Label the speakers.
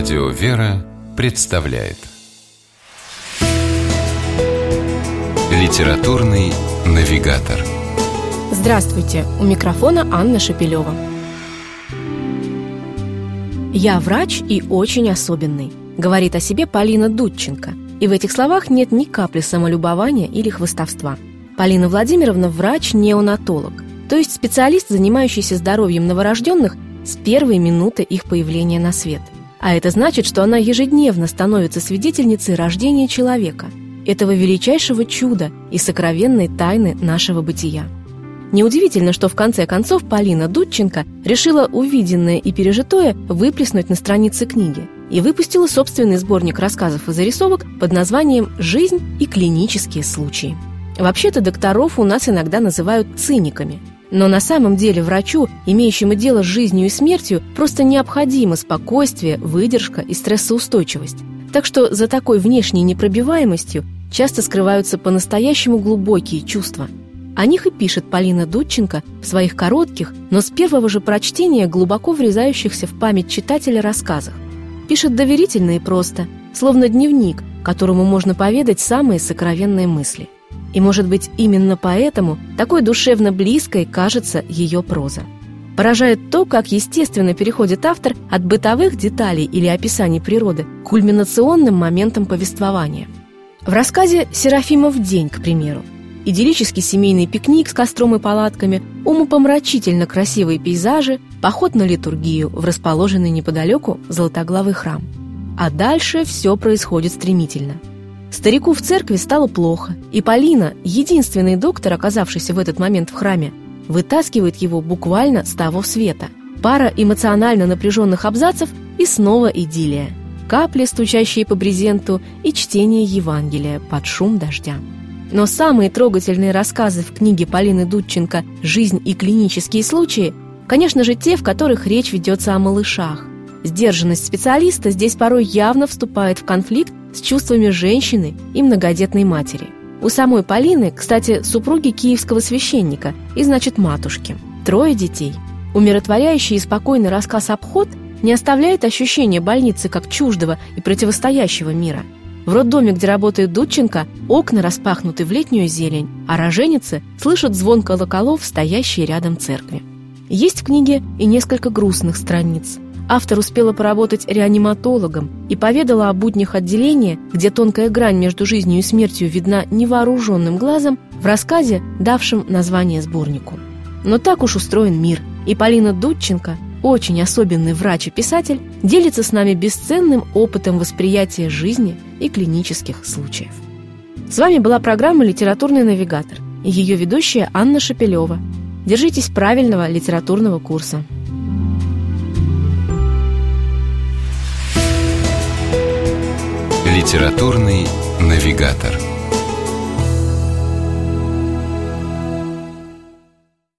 Speaker 1: Радио «Вера» представляет Литературный навигатор
Speaker 2: Здравствуйте! У микрофона Анна Шапилева. «Я врач и очень особенный», — говорит о себе Полина Дудченко. И в этих словах нет ни капли самолюбования или хвостовства. Полина Владимировна – врач-неонатолог, то есть специалист, занимающийся здоровьем новорожденных с первой минуты их появления на свет. А это значит, что она ежедневно становится свидетельницей рождения человека, этого величайшего чуда и сокровенной тайны нашего бытия. Неудивительно, что в конце концов Полина Дудченко решила увиденное и пережитое выплеснуть на странице книги и выпустила собственный сборник рассказов и зарисовок под названием «Жизнь и клинические случаи». Вообще-то докторов у нас иногда называют циниками – но на самом деле врачу, имеющему дело с жизнью и смертью, просто необходимо спокойствие, выдержка и стрессоустойчивость. Так что за такой внешней непробиваемостью часто скрываются по-настоящему глубокие чувства. О них и пишет Полина Дудченко в своих коротких, но с первого же прочтения глубоко врезающихся в память читателя рассказах. Пишет доверительно и просто, словно дневник, которому можно поведать самые сокровенные мысли – и, может быть, именно поэтому такой душевно близкой кажется ее проза. Поражает то, как естественно переходит автор от бытовых деталей или описаний природы к кульминационным моментам повествования. В рассказе «Серафимов день», к примеру, идиллический семейный пикник с костром и палатками, умопомрачительно красивые пейзажи, поход на литургию в расположенный неподалеку Золотоглавый храм. А дальше все происходит стремительно – Старику в церкви стало плохо, и Полина, единственный доктор, оказавшийся в этот момент в храме, вытаскивает его буквально с того света. Пара эмоционально напряженных абзацев и снова идиллия. Капли, стучащие по брезенту, и чтение Евангелия под шум дождя. Но самые трогательные рассказы в книге Полины Дудченко «Жизнь и клинические случаи» конечно же, те, в которых речь ведется о малышах. Сдержанность специалиста здесь порой явно вступает в конфликт с чувствами женщины и многодетной матери. У самой Полины, кстати, супруги киевского священника и, значит, матушки. Трое детей. Умиротворяющий и спокойный рассказ «Обход» не оставляет ощущения больницы как чуждого и противостоящего мира. В роддоме, где работает Дудченко, окна распахнуты в летнюю зелень, а роженицы слышат звон колоколов, стоящие рядом церкви. Есть в книге и несколько грустных страниц – автор успела поработать реаниматологом и поведала о буднях отделения, где тонкая грань между жизнью и смертью видна невооруженным глазом, в рассказе, давшем название сборнику. Но так уж устроен мир, и Полина Дудченко, очень особенный врач и писатель, делится с нами бесценным опытом восприятия жизни и клинических случаев. С вами была программа «Литературный навигатор» и ее ведущая Анна Шапилева. Держитесь правильного литературного курса.
Speaker 1: Литературный навигатор.